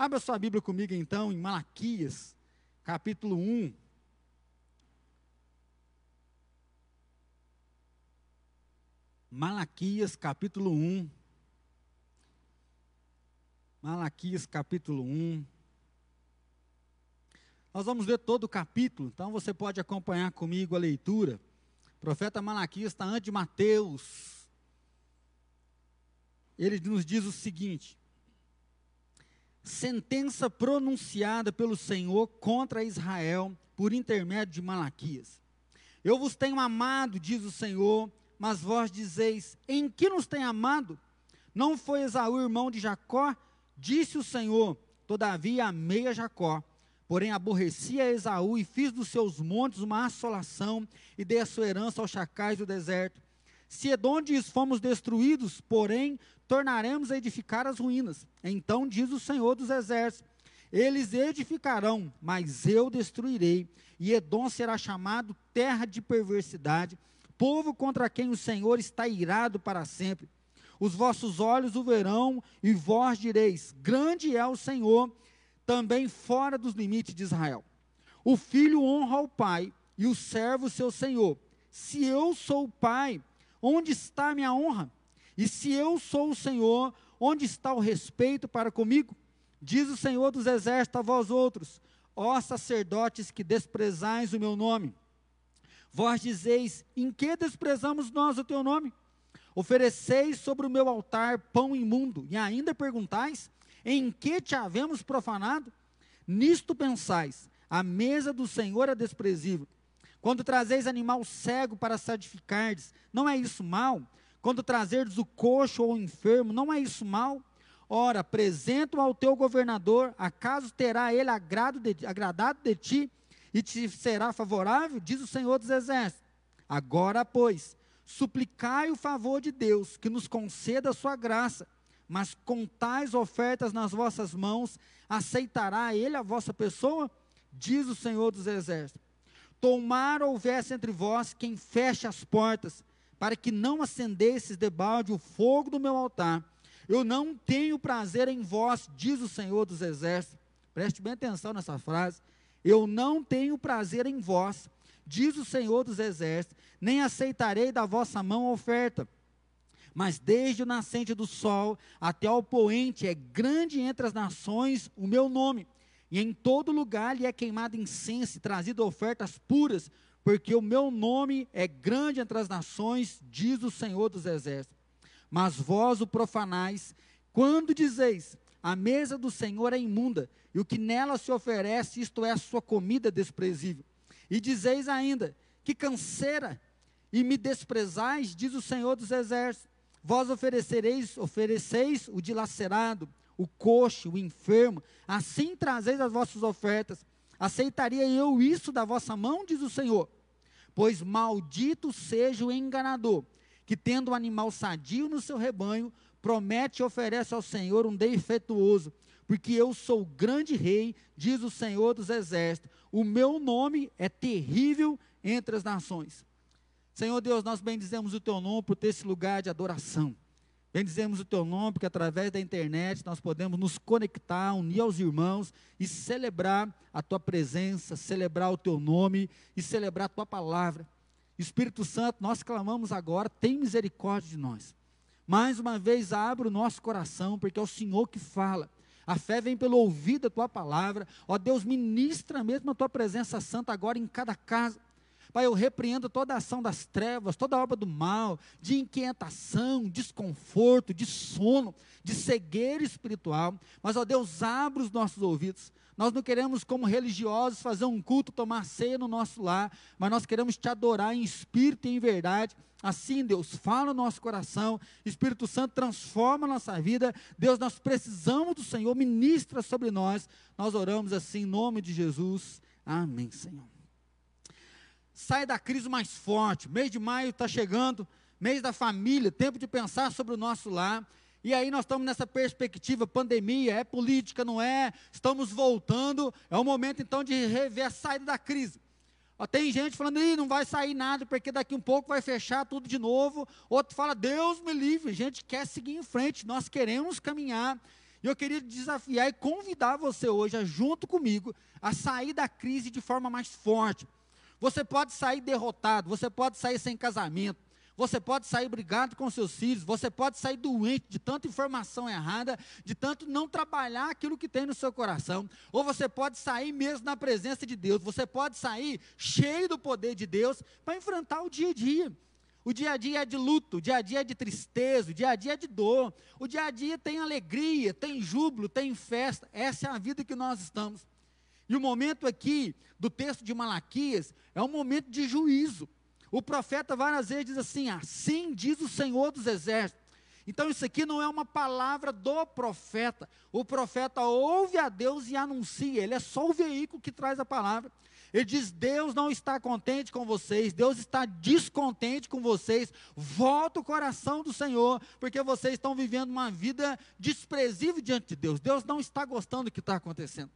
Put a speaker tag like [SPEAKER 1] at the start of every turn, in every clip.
[SPEAKER 1] Abra sua Bíblia comigo então em Malaquias, capítulo 1. Malaquias, capítulo 1. Malaquias, capítulo 1. Nós vamos ler todo o capítulo, então você pode acompanhar comigo a leitura. O profeta Malaquias está antes de Mateus. Ele nos diz o seguinte: sentença pronunciada pelo Senhor contra Israel por intermédio de Malaquias. Eu vos tenho amado, diz o Senhor, mas vós dizeis: em que nos tem amado? Não foi Esaú irmão de Jacó? Disse o Senhor: todavia amei a Jacó Porém, aborreci a Esaú e fiz dos seus montes uma assolação e dei a sua herança aos chacais do deserto. Se Edondes fomos destruídos, porém, tornaremos a edificar as ruínas. Então diz o Senhor dos Exércitos: Eles edificarão, mas eu destruirei, e Edom será chamado terra de perversidade, povo contra quem o Senhor está irado para sempre. Os vossos olhos o verão, e vós direis: Grande é o Senhor também fora dos limites de Israel. O filho honra o pai e o servo seu senhor. Se eu sou o pai, onde está a minha honra? E se eu sou o Senhor, onde está o respeito para comigo? Diz o Senhor dos exércitos a vós outros, ó sacerdotes que desprezais o meu nome. Vós dizeis: em que desprezamos nós o teu nome? Ofereceis sobre o meu altar pão imundo, e ainda perguntais: em que te havemos profanado? Nisto pensais, a mesa do Senhor é desprezível. Quando trazeis animal cego para santificardes, não é isso mal? Quando trazerdes o coxo ou o enfermo, não é isso mal? Ora, apresento ao teu governador, acaso terá ele agrado de, agradado de ti e te será favorável? Diz o Senhor dos Exércitos. Agora, pois, suplicai o favor de Deus, que nos conceda a sua graça mas com tais ofertas nas vossas mãos, aceitará ele a vossa pessoa? Diz o Senhor dos Exércitos. Tomar houvesse entre vós quem feche as portas, para que não acendesses debalde o fogo do meu altar. Eu não tenho prazer em vós, diz o Senhor dos Exércitos. Preste bem atenção nessa frase. Eu não tenho prazer em vós, diz o Senhor dos Exércitos, nem aceitarei da vossa mão a oferta mas desde o nascente do sol até o poente é grande entre as nações o meu nome. E em todo lugar lhe é queimado incenso e trazido ofertas puras, porque o meu nome é grande entre as nações, diz o Senhor dos Exércitos. Mas vós o profanais, quando dizeis: a mesa do Senhor é imunda, e o que nela se oferece, isto é a sua comida desprezível. E dizeis ainda: que canseira, e me desprezais, diz o Senhor dos Exércitos. Vós oferecereis, ofereceis o dilacerado, o coxo, o enfermo, assim trazeis as vossas ofertas. Aceitaria eu isso da vossa mão, diz o Senhor? Pois maldito seja o enganador, que tendo um animal sadio no seu rebanho, promete e oferece ao Senhor um defeituoso, porque eu sou o grande rei, diz o Senhor dos exércitos. O meu nome é terrível entre as nações. Senhor Deus, nós bendizemos o teu nome por ter esse lugar de adoração. Bendizemos o teu nome, porque através da internet nós podemos nos conectar, unir aos irmãos e celebrar a tua presença, celebrar o teu nome e celebrar a tua palavra. Espírito Santo, nós clamamos agora, tem misericórdia de nós. Mais uma vez, abre o nosso coração, porque é o Senhor que fala. A fé vem pelo ouvido da tua palavra. Ó Deus, ministra mesmo a tua presença santa agora em cada casa. Pai, eu repreendo toda ação das trevas, toda obra do mal, de inquietação, desconforto, de sono, de cegueira espiritual. Mas, ó Deus, abre os nossos ouvidos. Nós não queremos, como religiosos, fazer um culto, tomar ceia no nosso lar, mas nós queremos te adorar em espírito e em verdade. Assim, Deus, fala no nosso coração, Espírito Santo transforma a nossa vida. Deus, nós precisamos do Senhor, ministra sobre nós. Nós oramos assim em nome de Jesus. Amém, Senhor sai da crise mais forte. Mês de maio está chegando, mês da família, tempo de pensar sobre o nosso lar. E aí nós estamos nessa perspectiva, pandemia, é política, não é? Estamos voltando, é o momento então de rever a saída da crise. Ó, tem gente falando, Ih, não vai sair nada, porque daqui um pouco vai fechar tudo de novo. Outro fala, Deus me livre, a gente quer seguir em frente, nós queremos caminhar. E eu queria desafiar e convidar você hoje, junto comigo, a sair da crise de forma mais forte. Você pode sair derrotado, você pode sair sem casamento, você pode sair brigado com seus filhos, você pode sair doente de tanta informação errada, de tanto não trabalhar aquilo que tem no seu coração, ou você pode sair mesmo na presença de Deus, você pode sair cheio do poder de Deus para enfrentar o dia a dia. O dia a dia é de luto, o dia a dia é de tristeza, o dia a dia é de dor, o dia a dia tem alegria, tem júbilo, tem festa. Essa é a vida que nós estamos. E o momento aqui do texto de Malaquias é um momento de juízo. O profeta várias vezes diz assim: assim diz o Senhor dos Exércitos. Então isso aqui não é uma palavra do profeta. O profeta ouve a Deus e anuncia, ele é só o veículo que traz a palavra. Ele diz: Deus não está contente com vocês, Deus está descontente com vocês. Volta o coração do Senhor, porque vocês estão vivendo uma vida desprezível diante de Deus. Deus não está gostando do que está acontecendo.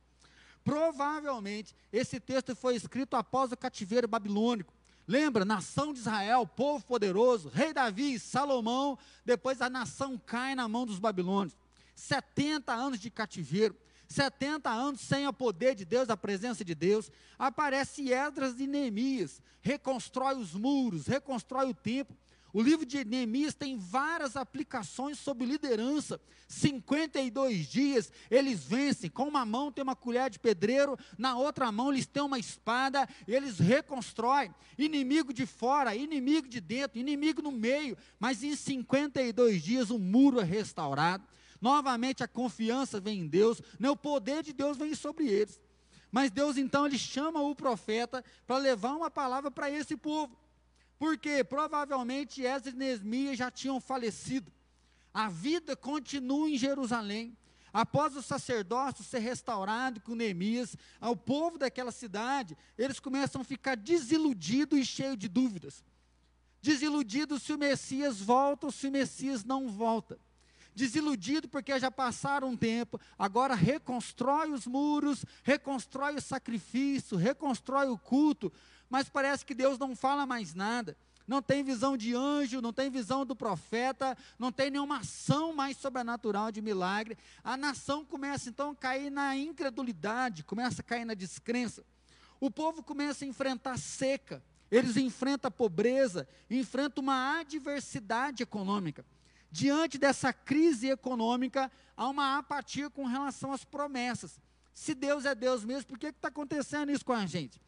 [SPEAKER 1] Provavelmente, esse texto foi escrito após o cativeiro babilônico. Lembra, nação de Israel, povo poderoso, rei Davi, Salomão, depois a nação cai na mão dos babilônios. 70 anos de cativeiro, 70 anos sem o poder de Deus, a presença de Deus. Aparece Esdras e Neemias, reconstrói os muros, reconstrói o templo. O livro de Neemias tem várias aplicações sobre liderança. 52 dias eles vencem. Com uma mão tem uma colher de pedreiro, na outra mão eles têm uma espada, eles reconstroem. Inimigo de fora, inimigo de dentro, inimigo no meio. Mas em 52 dias o muro é restaurado. Novamente a confiança vem em Deus, né? o poder de Deus vem sobre eles. Mas Deus então ele chama o profeta para levar uma palavra para esse povo. Porque provavelmente Esdras e Neemias já tinham falecido. A vida continua em Jerusalém. Após o sacerdócio ser restaurado com Neemias, ao povo daquela cidade, eles começam a ficar desiludidos e cheios de dúvidas. Desiludidos se o Messias volta ou se o Messias não volta desiludido porque já passaram um tempo, agora reconstrói os muros, reconstrói o sacrifício, reconstrói o culto, mas parece que Deus não fala mais nada. Não tem visão de anjo, não tem visão do profeta, não tem nenhuma ação mais sobrenatural de milagre. A nação começa então a cair na incredulidade, começa a cair na descrença. O povo começa a enfrentar seca, eles enfrentam a pobreza, enfrentam uma adversidade econômica. Diante dessa crise econômica, há uma apatia com relação às promessas. Se Deus é Deus mesmo, por que está acontecendo isso com a gente?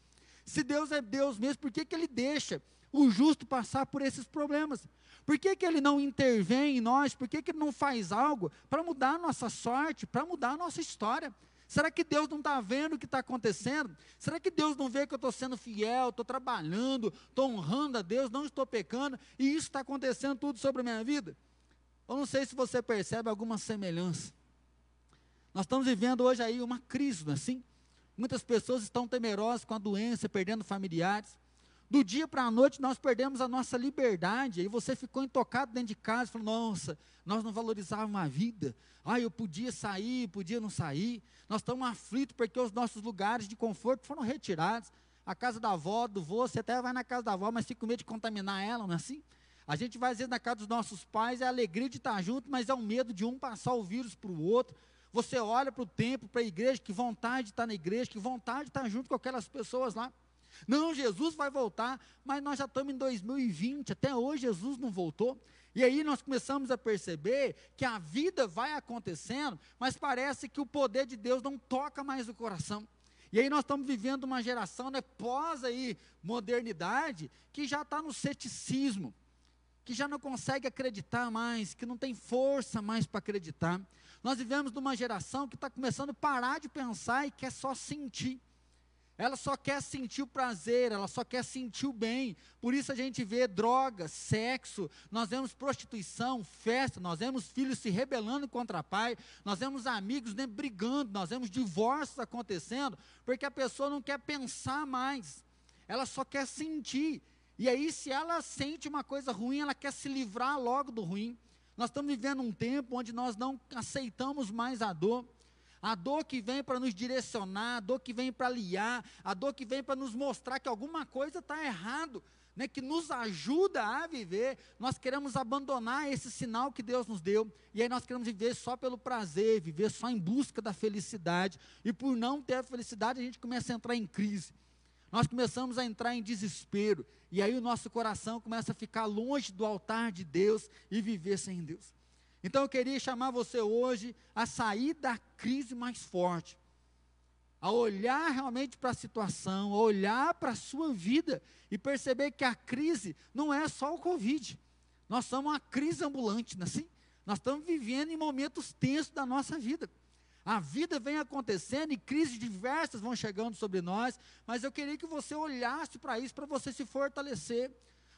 [SPEAKER 1] Se Deus é Deus mesmo, por que, que Ele deixa o justo passar por esses problemas? Por que, que Ele não intervém em nós? Por que, que Ele não faz algo para mudar a nossa sorte, para mudar a nossa história? Será que Deus não está vendo o que está acontecendo? Será que Deus não vê que eu estou sendo fiel, estou trabalhando, estou honrando a Deus, não estou pecando, e isso está acontecendo tudo sobre a minha vida? Eu não sei se você percebe alguma semelhança. Nós estamos vivendo hoje aí uma crise, não é assim? Muitas pessoas estão temerosas com a doença, perdendo familiares. Do dia para a noite nós perdemos a nossa liberdade. Aí você ficou intocado dentro de casa, falou: Nossa, nós não valorizávamos a vida. Ah, eu podia sair, podia não sair. Nós estamos aflitos porque os nossos lugares de conforto foram retirados. A casa da avó, do vô, você até vai na casa da avó, mas fica com medo de contaminar ela, não é assim? A gente vai às vezes na casa dos nossos pais, é a alegria de estar junto, mas é o medo de um passar o vírus para o outro. Você olha para o templo, para a igreja, que vontade de estar na igreja, que vontade de estar junto com aquelas pessoas lá. Não, Jesus vai voltar, mas nós já estamos em 2020, até hoje Jesus não voltou. E aí nós começamos a perceber que a vida vai acontecendo, mas parece que o poder de Deus não toca mais o coração. E aí nós estamos vivendo uma geração né, pós aí modernidade que já está no ceticismo, que já não consegue acreditar mais, que não tem força mais para acreditar. Nós vivemos numa geração que está começando a parar de pensar e quer só sentir. Ela só quer sentir o prazer, ela só quer sentir o bem. Por isso a gente vê drogas, sexo, nós vemos prostituição, festa, nós vemos filhos se rebelando contra pai, nós vemos amigos né, brigando, nós vemos divórcios acontecendo, porque a pessoa não quer pensar mais, ela só quer sentir. E aí, se ela sente uma coisa ruim, ela quer se livrar logo do ruim. Nós estamos vivendo um tempo onde nós não aceitamos mais a dor. A dor que vem para nos direcionar, a dor que vem para aliar, a dor que vem para nos mostrar que alguma coisa está errado. né, que nos ajuda a viver, nós queremos abandonar esse sinal que Deus nos deu, e aí nós queremos viver só pelo prazer, viver só em busca da felicidade, e por não ter a felicidade, a gente começa a entrar em crise. Nós começamos a entrar em desespero, e aí o nosso coração começa a ficar longe do altar de Deus e viver sem Deus. Então eu queria chamar você hoje a sair da crise mais forte, a olhar realmente para a situação, a olhar para a sua vida e perceber que a crise não é só o Covid. Nós somos uma crise ambulante, não é assim? Nós estamos vivendo em momentos tensos da nossa vida. A vida vem acontecendo e crises diversas vão chegando sobre nós, mas eu queria que você olhasse para isso, para você se fortalecer,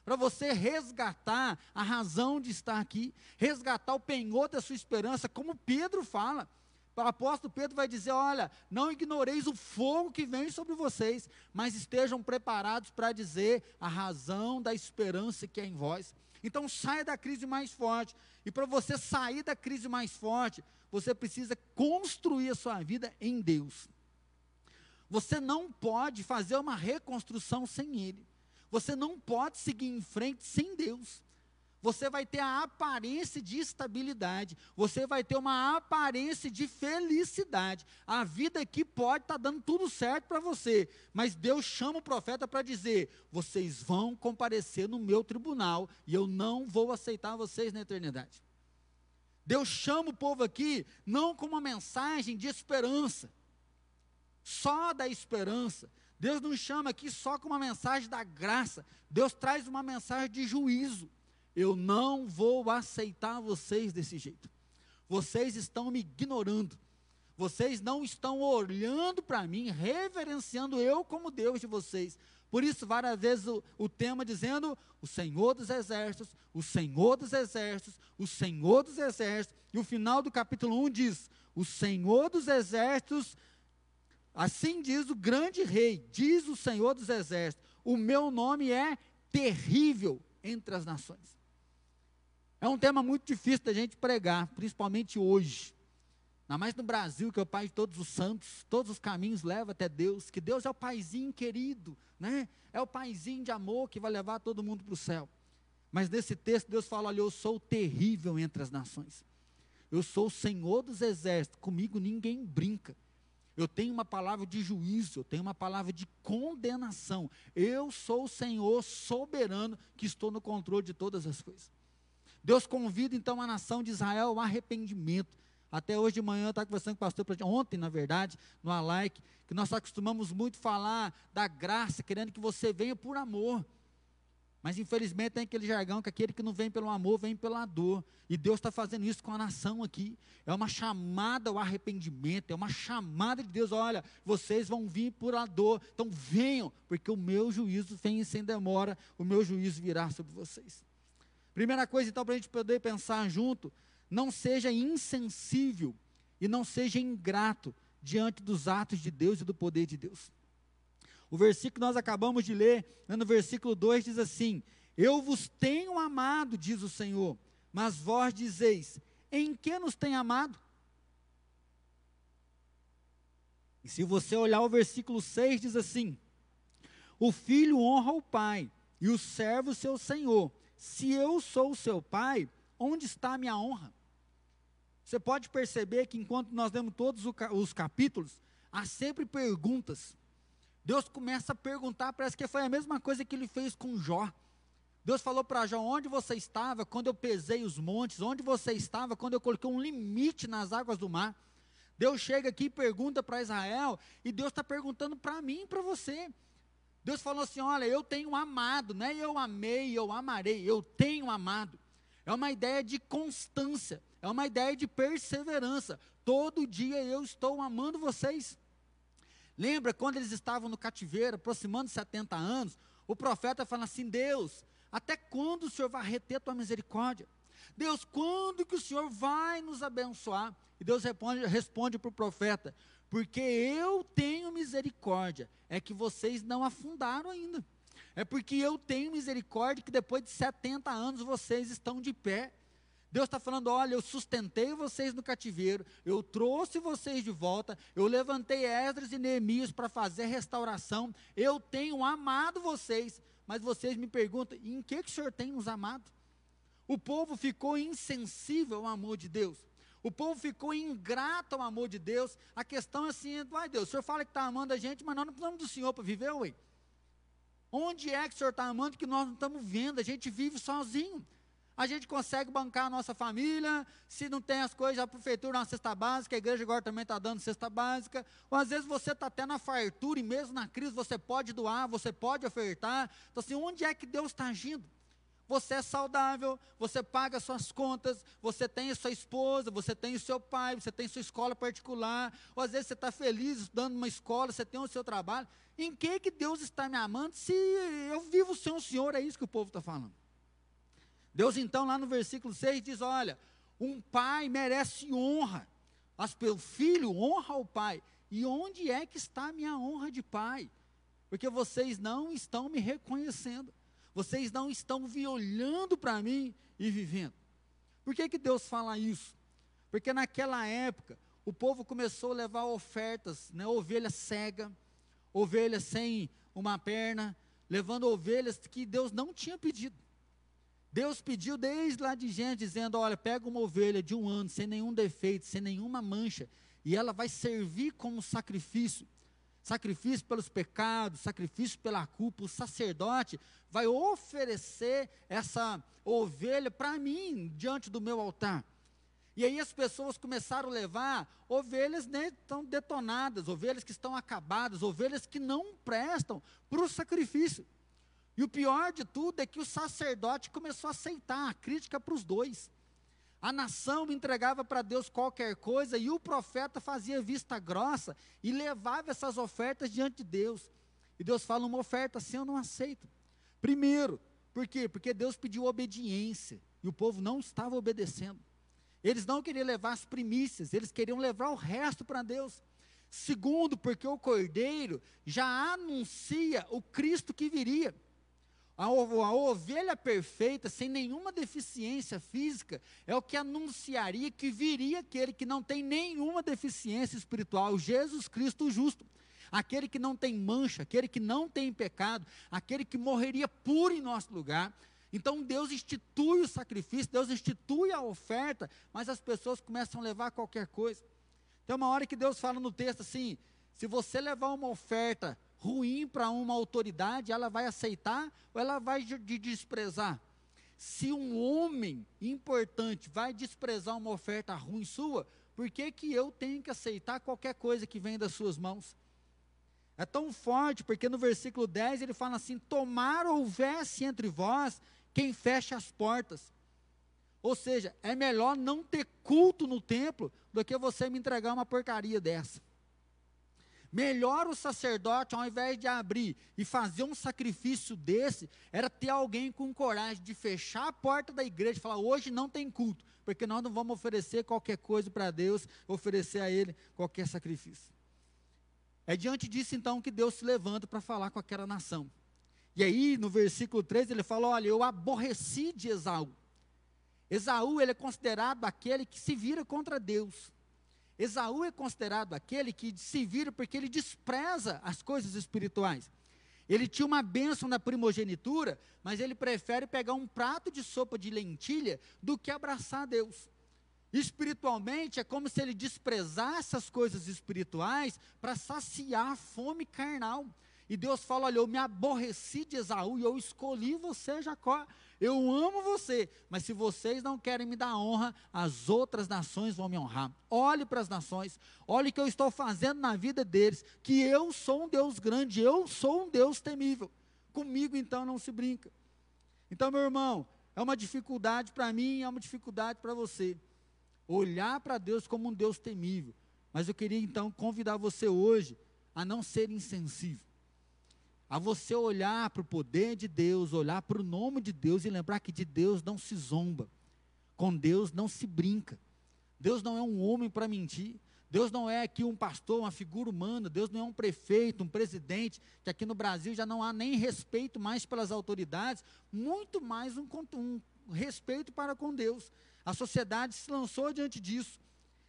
[SPEAKER 1] para você resgatar a razão de estar aqui, resgatar o penhor da sua esperança, como Pedro fala. O apóstolo Pedro vai dizer: Olha, não ignoreis o fogo que vem sobre vocês, mas estejam preparados para dizer a razão da esperança que é em vós. Então saia da crise mais forte. E para você sair da crise mais forte, você precisa construir a sua vida em Deus. Você não pode fazer uma reconstrução sem Ele. Você não pode seguir em frente sem Deus. Você vai ter a aparência de estabilidade, você vai ter uma aparência de felicidade. A vida aqui pode estar tá dando tudo certo para você, mas Deus chama o profeta para dizer: vocês vão comparecer no meu tribunal e eu não vou aceitar vocês na eternidade. Deus chama o povo aqui não com uma mensagem de esperança, só da esperança. Deus nos chama aqui só com uma mensagem da graça. Deus traz uma mensagem de juízo. Eu não vou aceitar vocês desse jeito. Vocês estão me ignorando. Vocês não estão olhando para mim, reverenciando eu como Deus de vocês. Por isso, várias vezes o, o, tema dizendo: o Senhor dos Exércitos, o Senhor dos Exércitos, o Senhor dos Exércitos. E o final do capítulo 1 diz: o Senhor dos Exércitos, assim diz o grande rei, diz o Senhor dos Exércitos: o meu nome é terrível entre as nações. É um tema muito difícil da gente pregar, principalmente hoje. Ainda mais no Brasil, que é o Pai de todos os santos, todos os caminhos levam até Deus, que Deus é o Paizinho querido, né? É o Paizinho de amor que vai levar todo mundo para o céu. Mas nesse texto Deus fala: olha, eu sou terrível entre as nações. Eu sou o Senhor dos exércitos, comigo ninguém brinca. Eu tenho uma palavra de juízo, eu tenho uma palavra de condenação. Eu sou o Senhor soberano que estou no controle de todas as coisas. Deus convida então a nação de Israel ao arrependimento. Até hoje de manhã eu estava conversando com o pastor, ontem na verdade, no Alike, que nós acostumamos muito falar da graça, querendo que você venha por amor. Mas infelizmente tem aquele jargão que aquele que não vem pelo amor, vem pela dor. E Deus está fazendo isso com a nação aqui. É uma chamada ao arrependimento, é uma chamada de Deus. Olha, vocês vão vir por a dor, então venham, porque o meu juízo vem sem demora, o meu juízo virá sobre vocês. Primeira coisa, então, para a gente poder pensar junto, não seja insensível e não seja ingrato diante dos atos de Deus e do poder de Deus. O versículo que nós acabamos de ler, né, no versículo 2, diz assim: Eu vos tenho amado, diz o Senhor, mas vós dizeis: Em que nos tem amado? E se você olhar o versículo 6, diz assim: O filho honra o pai, e o servo seu senhor. Se eu sou seu pai, onde está a minha honra? Você pode perceber que enquanto nós lemos todos os capítulos, há sempre perguntas. Deus começa a perguntar, parece que foi a mesma coisa que ele fez com Jó. Deus falou para Jó: onde você estava quando eu pesei os montes? Onde você estava quando eu coloquei um limite nas águas do mar? Deus chega aqui e pergunta para Israel, e Deus está perguntando para mim e para você. Deus falou assim: olha, eu tenho amado, não é eu amei, eu amarei, eu tenho amado. É uma ideia de constância, é uma ideia de perseverança. Todo dia eu estou amando vocês. Lembra quando eles estavam no cativeiro, aproximando 70 anos, o profeta fala assim: Deus, até quando o Senhor vai reter a tua misericórdia? Deus, quando que o Senhor vai nos abençoar? E Deus responde, responde para o profeta: porque eu tenho misericórdia, é que vocês não afundaram ainda. É porque eu tenho misericórdia que depois de 70 anos vocês estão de pé. Deus está falando: olha, eu sustentei vocês no cativeiro, eu trouxe vocês de volta, eu levantei Esdras e Neemias para fazer restauração, eu tenho amado vocês, mas vocês me perguntam: em que, que o Senhor tem nos amado? O povo ficou insensível ao amor de Deus. O povo ficou ingrato ao amor de Deus. A questão é assim: ai Deus, o Senhor fala que está amando a gente, mas nós não precisamos do Senhor para viver, ué. Onde é que o Senhor está amando que nós não estamos vendo? A gente vive sozinho a gente consegue bancar a nossa família, se não tem as coisas, a prefeitura dá uma cesta básica, a igreja agora também está dando cesta básica, ou às vezes você está até na fartura, e mesmo na crise você pode doar, você pode ofertar, então assim, onde é que Deus está agindo? Você é saudável, você paga suas contas, você tem a sua esposa, você tem o seu pai, você tem sua escola particular, ou às vezes você está feliz estudando numa escola, você tem o seu trabalho. Em que que Deus está me amando se eu vivo sem o Senhor? É isso que o povo está falando. Deus, então, lá no versículo 6 diz: Olha, um pai merece honra, mas pelo filho honra o pai. E onde é que está a minha honra de pai? Porque vocês não estão me reconhecendo, vocês não estão me olhando para mim e vivendo. Por que, que Deus fala isso? Porque naquela época, o povo começou a levar ofertas, né, ovelha cega, ovelha sem uma perna, levando ovelhas que Deus não tinha pedido. Deus pediu desde lá de gente, dizendo: Olha, pega uma ovelha de um ano, sem nenhum defeito, sem nenhuma mancha, e ela vai servir como sacrifício sacrifício pelos pecados, sacrifício pela culpa. O sacerdote vai oferecer essa ovelha para mim, diante do meu altar. E aí as pessoas começaram a levar ovelhas né, tão detonadas, ovelhas que estão acabadas, ovelhas que não prestam para o sacrifício. E o pior de tudo é que o sacerdote começou a aceitar a crítica para os dois. A nação entregava para Deus qualquer coisa e o profeta fazia vista grossa e levava essas ofertas diante de Deus. E Deus fala: uma oferta assim eu não aceito. Primeiro, por quê? Porque Deus pediu obediência e o povo não estava obedecendo. Eles não queriam levar as primícias, eles queriam levar o resto para Deus. Segundo, porque o cordeiro já anuncia o Cristo que viria. A, a ovelha perfeita, sem nenhuma deficiência física, é o que anunciaria que viria aquele que não tem nenhuma deficiência espiritual, Jesus Cristo justo. Aquele que não tem mancha, aquele que não tem pecado, aquele que morreria puro em nosso lugar. Então Deus institui o sacrifício, Deus institui a oferta, mas as pessoas começam a levar qualquer coisa. Tem uma hora que Deus fala no texto assim: se você levar uma oferta ruim para uma autoridade, ela vai aceitar ou ela vai de desprezar? Se um homem importante vai desprezar uma oferta ruim sua, por que, que eu tenho que aceitar qualquer coisa que vem das suas mãos? É tão forte, porque no versículo 10 ele fala assim: Tomar houvesse entre vós quem fecha as portas. Ou seja, é melhor não ter culto no templo do que você me entregar uma porcaria dessa. Melhor o sacerdote, ao invés de abrir e fazer um sacrifício desse, era ter alguém com coragem de fechar a porta da igreja e falar: hoje não tem culto, porque nós não vamos oferecer qualquer coisa para Deus, oferecer a Ele qualquer sacrifício. É diante disso então que Deus se levanta para falar com aquela nação. E aí, no versículo 3, ele fala: Olha, eu aborreci de Esaú. Esaú, ele é considerado aquele que se vira contra Deus. Esaú é considerado aquele que se vira porque ele despreza as coisas espirituais. Ele tinha uma bênção na primogenitura, mas ele prefere pegar um prato de sopa de lentilha do que abraçar Deus. Espiritualmente, é como se ele desprezasse as coisas espirituais para saciar a fome carnal. E Deus fala: Olha, eu me aborreci de Esaú e eu escolhi você, Jacó. Eu amo você, mas se vocês não querem me dar honra, as outras nações vão me honrar. Olhe para as nações, olhe o que eu estou fazendo na vida deles, que eu sou um Deus grande, eu sou um Deus temível. Comigo então não se brinca. Então, meu irmão, é uma dificuldade para mim, é uma dificuldade para você. Olhar para Deus como um Deus temível. Mas eu queria então convidar você hoje a não ser insensível a você olhar para o poder de Deus, olhar para o nome de Deus e lembrar que de Deus não se zomba, com Deus não se brinca. Deus não é um homem para mentir. Deus não é aqui um pastor, uma figura humana. Deus não é um prefeito, um presidente, que aqui no Brasil já não há nem respeito mais pelas autoridades, muito mais um, um respeito para com Deus. A sociedade se lançou diante disso.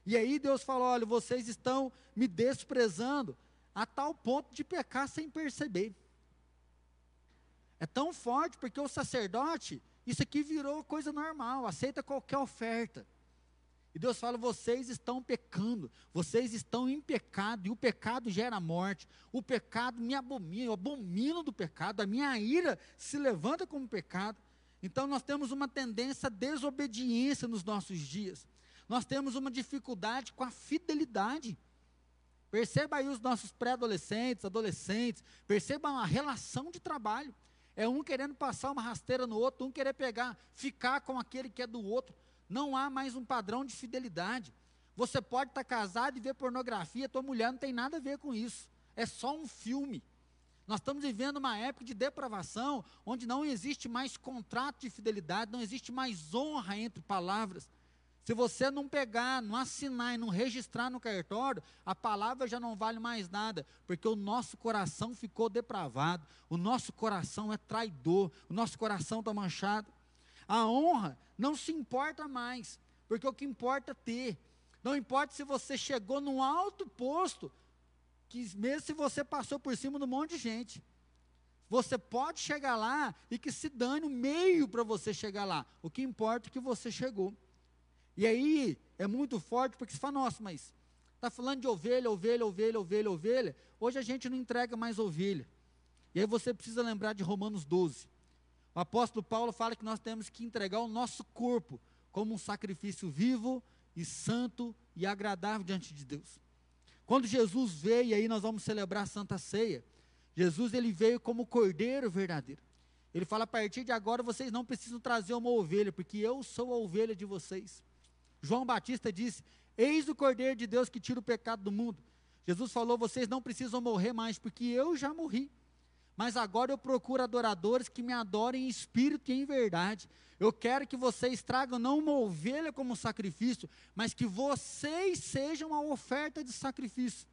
[SPEAKER 1] E aí Deus falou: olha, vocês estão me desprezando a tal ponto de pecar sem perceber. É tão forte porque o sacerdote, isso aqui virou coisa normal, aceita qualquer oferta. E Deus fala: vocês estão pecando, vocês estão em pecado, e o pecado gera morte. O pecado me abomina, eu abomino do pecado, a minha ira se levanta como pecado. Então nós temos uma tendência à desobediência nos nossos dias. Nós temos uma dificuldade com a fidelidade. Perceba aí os nossos pré-adolescentes, adolescentes, perceba a relação de trabalho. É um querendo passar uma rasteira no outro, um querer pegar, ficar com aquele que é do outro. Não há mais um padrão de fidelidade. Você pode estar casado e ver pornografia, tua mulher não tem nada a ver com isso. É só um filme. Nós estamos vivendo uma época de depravação, onde não existe mais contrato de fidelidade, não existe mais honra entre palavras. Se você não pegar, não assinar e não registrar no cartório, a palavra já não vale mais nada, porque o nosso coração ficou depravado, o nosso coração é traidor, o nosso coração está manchado. A honra não se importa mais, porque o que importa é ter. Não importa se você chegou num alto posto, que mesmo se você passou por cima de um monte de gente. Você pode chegar lá e que se dane o meio para você chegar lá. O que importa é que você chegou. E aí é muito forte, porque você fala, nossa, mas está falando de ovelha, ovelha, ovelha, ovelha, ovelha. Hoje a gente não entrega mais ovelha. E aí você precisa lembrar de Romanos 12. O apóstolo Paulo fala que nós temos que entregar o nosso corpo como um sacrifício vivo e santo e agradável diante de Deus. Quando Jesus veio, e aí nós vamos celebrar a Santa Ceia, Jesus ele veio como cordeiro verdadeiro. Ele fala: a partir de agora vocês não precisam trazer uma ovelha, porque eu sou a ovelha de vocês. João Batista disse: Eis o Cordeiro de Deus que tira o pecado do mundo. Jesus falou: Vocês não precisam morrer mais, porque eu já morri. Mas agora eu procuro adoradores que me adorem em espírito e em verdade. Eu quero que vocês tragam não uma ovelha como sacrifício, mas que vocês sejam a oferta de sacrifício.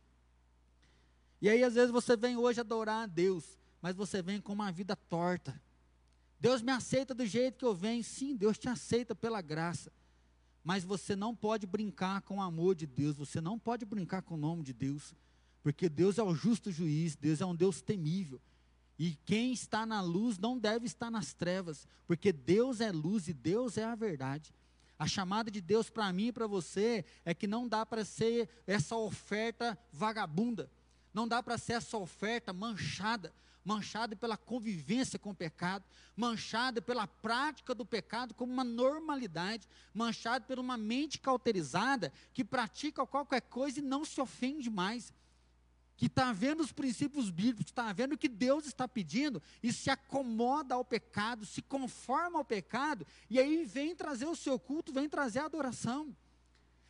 [SPEAKER 1] E aí, às vezes, você vem hoje adorar a Deus, mas você vem com uma vida torta. Deus me aceita do jeito que eu venho. Sim, Deus te aceita pela graça. Mas você não pode brincar com o amor de Deus, você não pode brincar com o nome de Deus, porque Deus é o justo juiz, Deus é um Deus temível. E quem está na luz não deve estar nas trevas, porque Deus é luz e Deus é a verdade. A chamada de Deus para mim e para você é que não dá para ser essa oferta vagabunda, não dá para ser essa oferta manchada, manchada pela convivência com o pecado, manchada pela prática do pecado como uma normalidade, manchada por uma mente cauterizada que pratica qualquer coisa e não se ofende mais. Que está vendo os princípios bíblicos, está vendo o que Deus está pedindo e se acomoda ao pecado, se conforma ao pecado, e aí vem trazer o seu culto, vem trazer a adoração.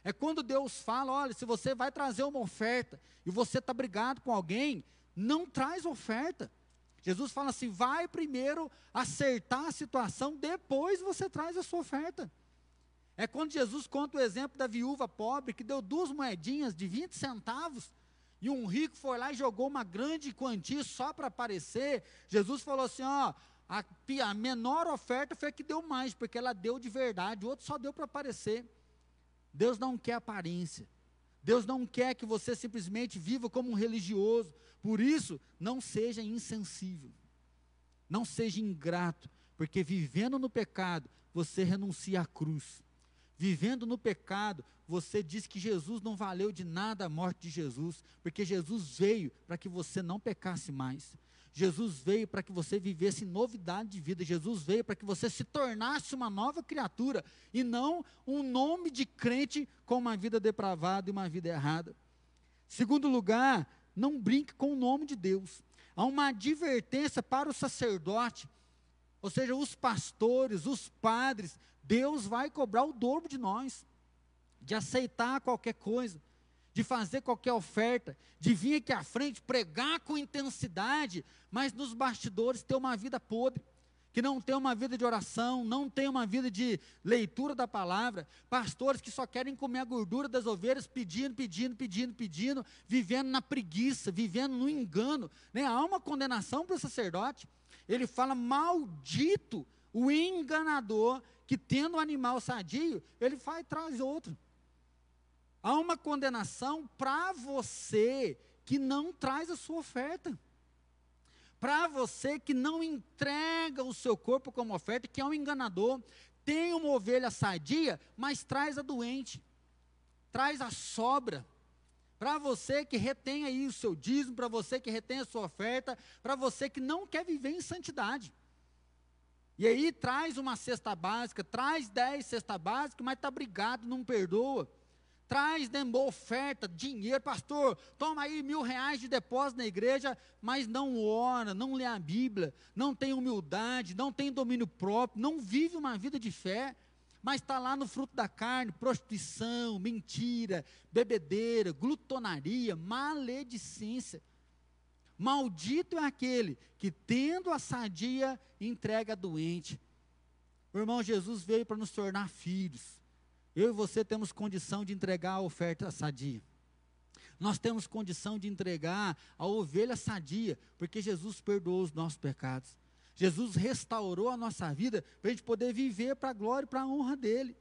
[SPEAKER 1] É quando Deus fala: olha, se você vai trazer uma oferta e você está brigado com alguém, não traz oferta. Jesus fala assim: vai primeiro acertar a situação, depois você traz a sua oferta. É quando Jesus conta o exemplo da viúva pobre que deu duas moedinhas de 20 centavos e um rico foi lá e jogou uma grande quantia só para aparecer. Jesus falou assim: ó, a, a, menor oferta foi a que deu mais, porque ela deu de verdade, o outro só deu para aparecer. Deus não quer aparência. Deus não quer que você simplesmente viva como um religioso. Por isso, não seja insensível. Não seja ingrato, porque vivendo no pecado, você renuncia à cruz. Vivendo no pecado, você diz que Jesus não valeu de nada a morte de Jesus, porque Jesus veio para que você não pecasse mais. Jesus veio para que você vivesse novidade de vida. Jesus veio para que você se tornasse uma nova criatura e não um nome de crente com uma vida depravada e uma vida errada. Segundo lugar, não brinque com o nome de Deus. Há uma advertência para o sacerdote, ou seja, os pastores, os padres. Deus vai cobrar o dobro de nós, de aceitar qualquer coisa de fazer qualquer oferta, de vir aqui à frente, pregar com intensidade, mas nos bastidores ter uma vida podre, que não tem uma vida de oração, não tem uma vida de leitura da palavra, pastores que só querem comer a gordura das ovelhas, pedindo, pedindo, pedindo, pedindo, vivendo na preguiça, vivendo no engano. Né? Há uma condenação para o sacerdote. Ele fala: maldito o enganador que tendo um animal sadio, ele vai e traz outro. Há uma condenação para você que não traz a sua oferta. Para você que não entrega o seu corpo como oferta, que é um enganador, tem uma ovelha sadia, mas traz a doente, traz a sobra. Para você que retém aí o seu dízimo, para você que retém a sua oferta, para você que não quer viver em santidade. E aí traz uma cesta básica, traz dez cesta básica, mas está brigado, não perdoa. Traz né, oferta, dinheiro, pastor, toma aí mil reais de depósito na igreja, mas não ora, não lê a Bíblia, não tem humildade, não tem domínio próprio, não vive uma vida de fé, mas está lá no fruto da carne, prostituição, mentira, bebedeira, glutonaria, maledicência. Maldito é aquele que, tendo a sadia, entrega a doente. O irmão Jesus veio para nos tornar filhos. Eu e você temos condição de entregar a oferta sadia. Nós temos condição de entregar a ovelha sadia, porque Jesus perdoou os nossos pecados. Jesus restaurou a nossa vida para a gente poder viver para a glória e para a honra dele.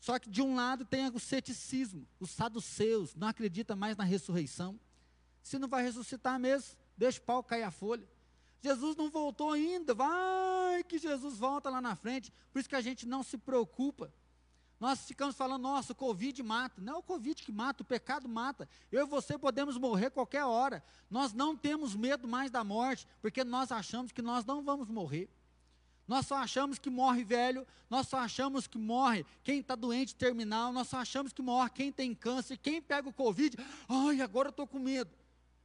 [SPEAKER 1] Só que de um lado tem o ceticismo, os saduceus, não acredita mais na ressurreição. Se não vai ressuscitar mesmo, deixa o pau cair a folha. Jesus não voltou ainda, vai que Jesus volta lá na frente. Por isso que a gente não se preocupa. Nós ficamos falando, nossa, o Covid mata. Não é o Covid que mata, o pecado mata. Eu e você podemos morrer qualquer hora. Nós não temos medo mais da morte, porque nós achamos que nós não vamos morrer. Nós só achamos que morre velho, nós só achamos que morre quem está doente terminal, nós só achamos que morre quem tem câncer, quem pega o Covid. Ai, agora eu estou com medo.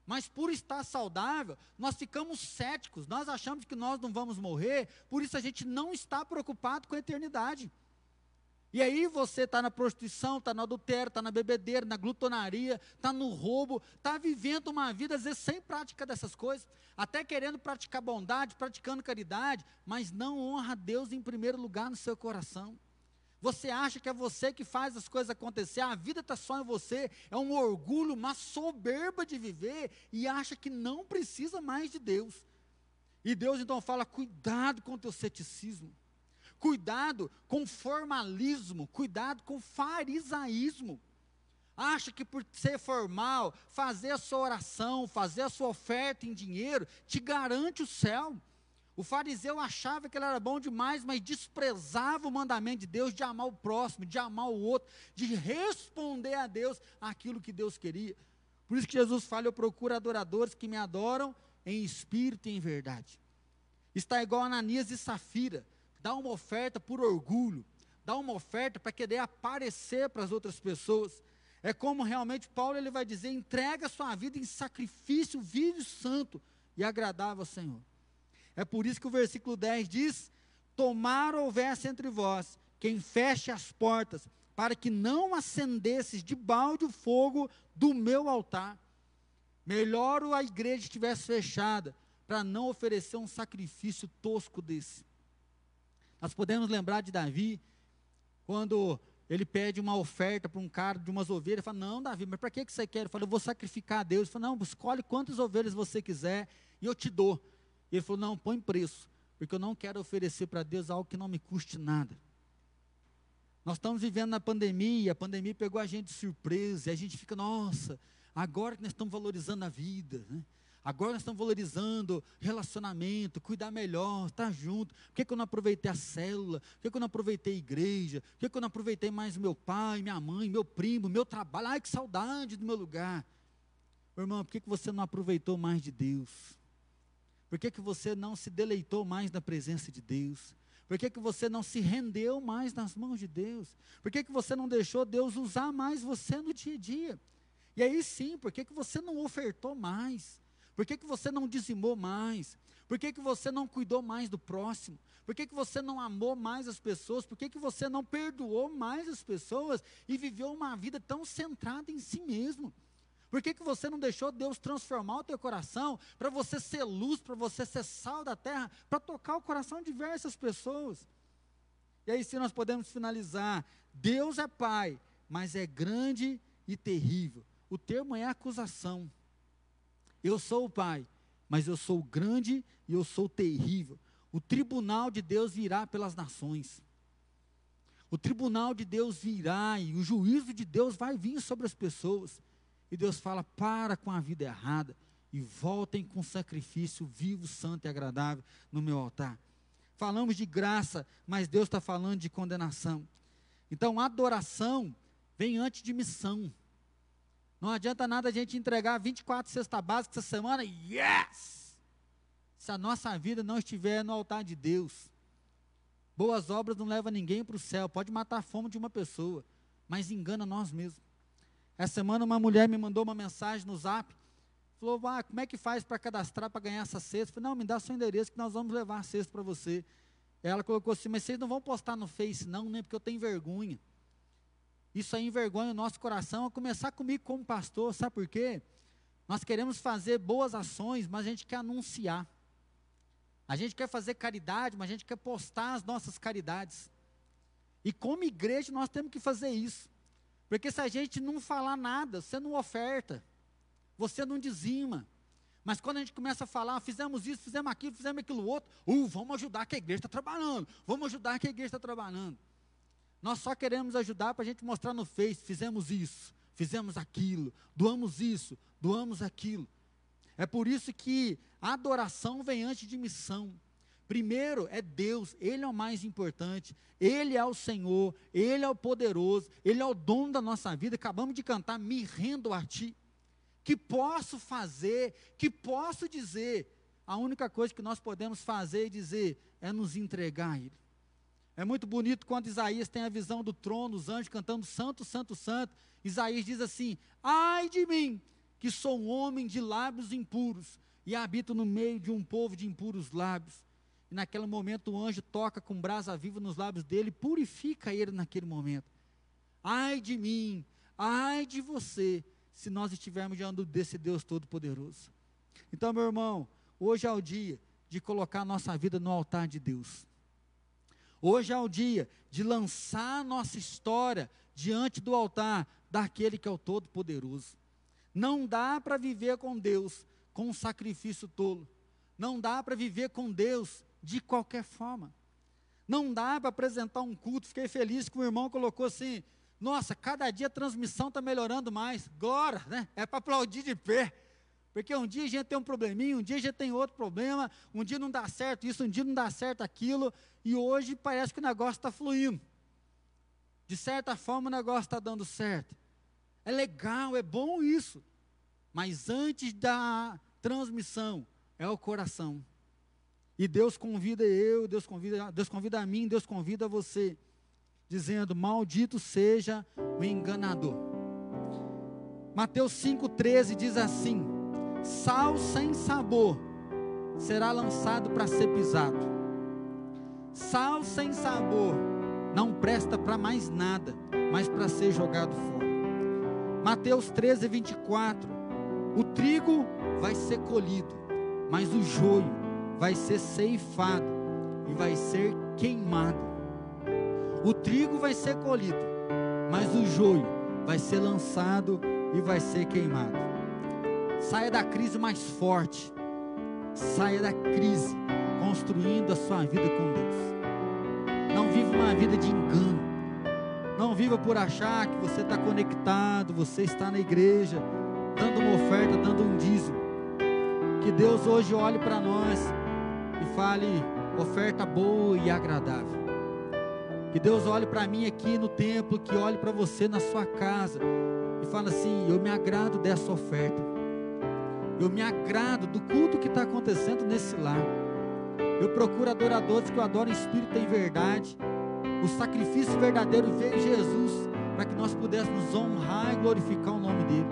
[SPEAKER 1] Mas por estar saudável, nós ficamos céticos, nós achamos que nós não vamos morrer, por isso a gente não está preocupado com a eternidade. E aí você está na prostituição, está no adultério, está na bebedeira, na glutonaria, está no roubo, está vivendo uma vida, às vezes, sem prática dessas coisas, até querendo praticar bondade, praticando caridade, mas não honra a Deus em primeiro lugar no seu coração. Você acha que é você que faz as coisas acontecer, a vida está só em você, é um orgulho, uma soberba de viver, e acha que não precisa mais de Deus. E Deus então fala: cuidado com o teu ceticismo. Cuidado com formalismo, cuidado com farisaísmo. Acha que por ser formal, fazer a sua oração, fazer a sua oferta em dinheiro, te garante o céu. O fariseu achava que ele era bom demais, mas desprezava o mandamento de Deus de amar o próximo, de amar o outro, de responder a Deus aquilo que Deus queria. Por isso que Jesus fala: Eu procuro adoradores que me adoram em espírito e em verdade. Está igual Ananias e Safira dá uma oferta por orgulho, dá uma oferta para querer aparecer para as outras pessoas. É como realmente Paulo ele vai dizer: entrega sua vida em sacrifício vivo e santo e agradável ao Senhor. É por isso que o versículo 10 diz: Tomar houvesse entre vós quem feche as portas, para que não acendesses de balde o fogo do meu altar. Melhor a igreja estivesse fechada, para não oferecer um sacrifício tosco desse. Nós podemos lembrar de Davi, quando ele pede uma oferta para um cara de umas ovelhas, ele fala, não, Davi, mas para que, que você quer? Ele fala, eu vou sacrificar a Deus. Ele fala, não, escolhe quantas ovelhas você quiser e eu te dou. Ele falou, não, põe preço, porque eu não quero oferecer para Deus algo que não me custe nada. Nós estamos vivendo na pandemia, a pandemia pegou a gente de surpresa, e a gente fica, nossa, agora que nós estamos valorizando a vida, né? Agora nós estamos valorizando relacionamento, cuidar melhor, estar junto. Por que, que eu não aproveitei a célula? Por que, que eu não aproveitei a igreja? Por que, que eu não aproveitei mais meu pai, minha mãe, meu primo, meu trabalho? Ai, que saudade do meu lugar. irmão, por que, que você não aproveitou mais de Deus? Por que, que você não se deleitou mais na presença de Deus? Por que, que você não se rendeu mais nas mãos de Deus? Por que, que você não deixou Deus usar mais você no dia a dia? E aí sim, por que, que você não ofertou mais? Por que, que você não dizimou mais? Por que, que você não cuidou mais do próximo? Por que, que você não amou mais as pessoas? Por que, que você não perdoou mais as pessoas e viveu uma vida tão centrada em si mesmo? Por que, que você não deixou Deus transformar o teu coração para você ser luz, para você ser sal da terra, para tocar o coração de diversas pessoas? E aí, se nós podemos finalizar, Deus é Pai, mas é grande e terrível. O termo é acusação. Eu sou o Pai, mas eu sou grande e eu sou terrível. O tribunal de Deus virá pelas nações. O tribunal de Deus virá e o juízo de Deus vai vir sobre as pessoas. E Deus fala: para com a vida errada, e voltem com sacrifício vivo, santo e agradável no meu altar. Falamos de graça, mas Deus está falando de condenação. Então, adoração vem antes de missão. Não adianta nada a gente entregar 24 cestas básicas essa semana, yes! Se a nossa vida não estiver no altar de Deus. Boas obras não levam ninguém para o céu, pode matar a fome de uma pessoa, mas engana nós mesmos. Essa semana uma mulher me mandou uma mensagem no zap, falou, ah, como é que faz para cadastrar para ganhar essa cesta? Eu falei, não, me dá seu endereço que nós vamos levar a cesta para você. Ela colocou assim, mas vocês não vão postar no Face não, né, porque eu tenho vergonha. Isso aí envergonha o nosso coração, a começar comigo como pastor, sabe por quê? Nós queremos fazer boas ações, mas a gente quer anunciar. A gente quer fazer caridade, mas a gente quer postar as nossas caridades. E como igreja nós temos que fazer isso. Porque se a gente não falar nada, você não oferta, você não dizima. Mas quando a gente começa a falar, fizemos isso, fizemos aquilo, fizemos aquilo outro, uh, vamos ajudar que a igreja está trabalhando, vamos ajudar que a igreja está trabalhando. Nós só queremos ajudar para a gente mostrar no Face, fizemos isso, fizemos aquilo, doamos isso, doamos aquilo. É por isso que a adoração vem antes de missão. Primeiro é Deus, Ele é o mais importante, Ele é o Senhor, Ele é o poderoso, Ele é o dono da nossa vida. Acabamos de cantar, me rendo a Ti. Que posso fazer, que posso dizer. A única coisa que nós podemos fazer e dizer é nos entregar a Ele. É muito bonito quando Isaías tem a visão do trono, os anjos cantando Santo, Santo, Santo. Isaías diz assim: Ai de mim, que sou um homem de lábios impuros e habito no meio de um povo de impuros lábios. E naquele momento o anjo toca com brasa viva nos lábios dele, purifica ele naquele momento. Ai de mim, ai de você, se nós estivermos diante desse Deus Todo-Poderoso. Então, meu irmão, hoje é o dia de colocar a nossa vida no altar de Deus. Hoje é o dia de lançar nossa história diante do altar daquele que é o Todo-Poderoso. Não dá para viver com Deus com um sacrifício tolo. Não dá para viver com Deus de qualquer forma. Não dá para apresentar um culto. Fiquei feliz que o irmão colocou assim: nossa, cada dia a transmissão está melhorando mais. Glória, né? É para aplaudir de pé. Porque um dia a gente tem um probleminha, um dia a gente tem outro problema, um dia não dá certo isso, um dia não dá certo aquilo, e hoje parece que o negócio está fluindo. De certa forma o negócio está dando certo. É legal, é bom isso. Mas antes da transmissão é o coração. E Deus convida eu, Deus convida, Deus convida a mim, Deus convida você, dizendo: Maldito seja o enganador. Mateus 5,13 diz assim: Sal sem sabor será lançado para ser pisado. Sal sem sabor não presta para mais nada, mas para ser jogado fora. Mateus 13, 24. O trigo vai ser colhido, mas o joio vai ser ceifado e vai ser queimado. O trigo vai ser colhido, mas o joio vai ser lançado e vai ser queimado. Saia da crise mais forte. Saia da crise construindo a sua vida com Deus. Não viva uma vida de engano. Não viva por achar que você está conectado, você está na igreja, dando uma oferta, dando um dízimo. Que Deus hoje olhe para nós e fale oferta boa e agradável. Que Deus olhe para mim aqui no templo, que olhe para você na sua casa e fale assim: Eu me agrado dessa oferta. Eu me agrado do culto que está acontecendo nesse lar. Eu procuro adoradores que eu adoro em espírito e em verdade. O sacrifício verdadeiro veio em Jesus para que nós pudéssemos honrar e glorificar o nome dele.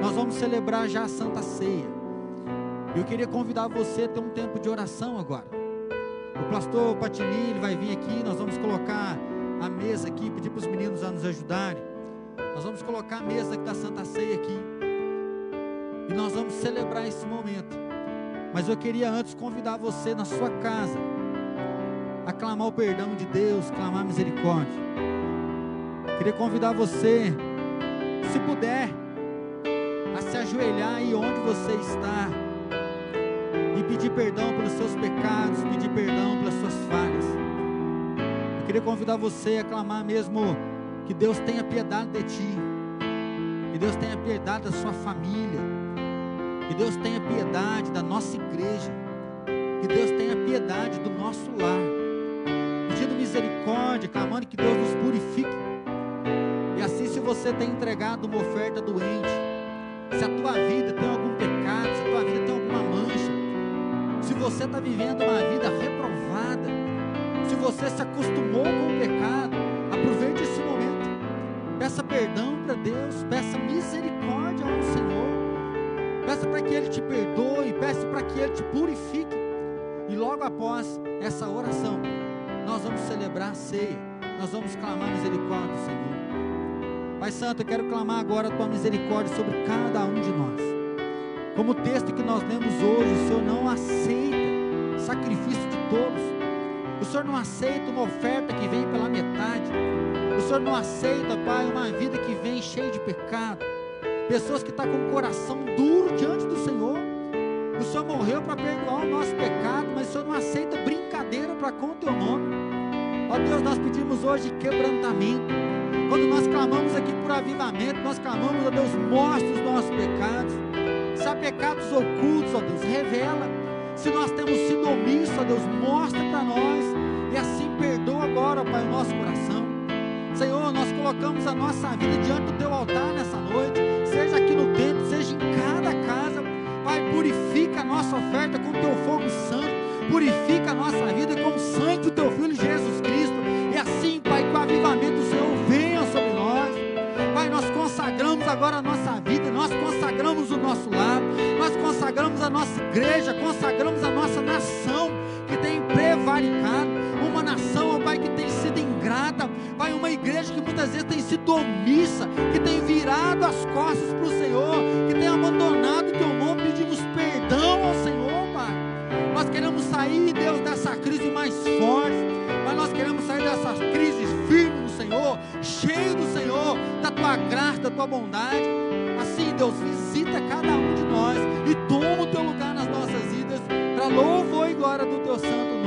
[SPEAKER 1] Nós vamos celebrar já a Santa Ceia. Eu queria convidar você a ter um tempo de oração agora. O pastor Patini ele vai vir aqui, nós vamos colocar a mesa aqui, pedir para os meninos a nos ajudarem. Nós vamos colocar a mesa da Santa Ceia aqui. E nós vamos celebrar esse momento. Mas eu queria antes convidar você na sua casa a clamar o perdão de Deus, clamar misericórdia. Queria convidar você, se puder, a se ajoelhar aí onde você está e pedir perdão pelos seus pecados, pedir perdão pelas suas falhas. Eu queria convidar você a clamar mesmo que Deus tenha piedade de ti, que Deus tenha piedade da sua família Que Deus tenha piedade da nossa igreja. Que Deus tenha piedade do nosso lar. Pedindo misericórdia, clamando que Deus nos purifique. E assim, se você tem entregado uma oferta doente, se a tua vida tem algum pecado, se a tua vida tem alguma mancha, se você está vivendo uma vida reprovada, se você se acostumou com o pecado, aproveite esse momento. Peça perdão para Deus, peça misericórdia ao Senhor. Peça para que Ele te perdoe, peça para que Ele te purifique. E logo após essa oração, nós vamos celebrar a ceia. Nós vamos clamar misericórdia do Senhor. Pai Santo, eu quero clamar agora a tua misericórdia sobre cada um de nós. Como o texto que nós lemos hoje, o Senhor não aceita sacrifício de todos. O Senhor não aceita uma oferta que vem pela metade. O Senhor não aceita, Pai, uma vida que vem cheia de pecado pessoas que estão tá com o coração duro diante do Senhor. O Senhor morreu para perdoar o nosso pecado, mas o Senhor não aceita brincadeira para com o teu nome. Ó Deus, nós pedimos hoje quebrantamento. Quando nós clamamos aqui por avivamento, nós clamamos, ó Deus, mostra os nossos pecados. Se há pecados ocultos, ó Deus, revela. Se nós temos sido omissos, ó Deus, mostra para nós. E assim perdoa agora, ó Pai, o nosso coração. Senhor, nós colocamos a nossa vida diante do teu altar nessa noite seja aqui no templo, seja em cada casa. Pai, purifica a nossa oferta com o teu fogo santo, purifica a nossa vida com o sangue do teu Filho Jesus Cristo. E assim, Pai, que o avivamento do Senhor venha sobre nós. Pai, nós consagramos agora a nossa vida, nós consagramos o nosso lar, nós consagramos a nossa igreja, consagramos a nossa nação que tem prevaricado, uma igreja que muitas vezes tem sido omissa, que tem virado as costas para o Senhor, que tem abandonado o teu nome, pedimos perdão ao Senhor, Pai. Nós queremos sair, Deus, dessa crise mais forte, mas nós queremos sair dessa crise firme no Senhor, cheio do Senhor, da tua graça, da tua bondade. Assim, Deus, visita cada um de nós e toma o teu lugar nas nossas vidas, para louvor e glória do teu santo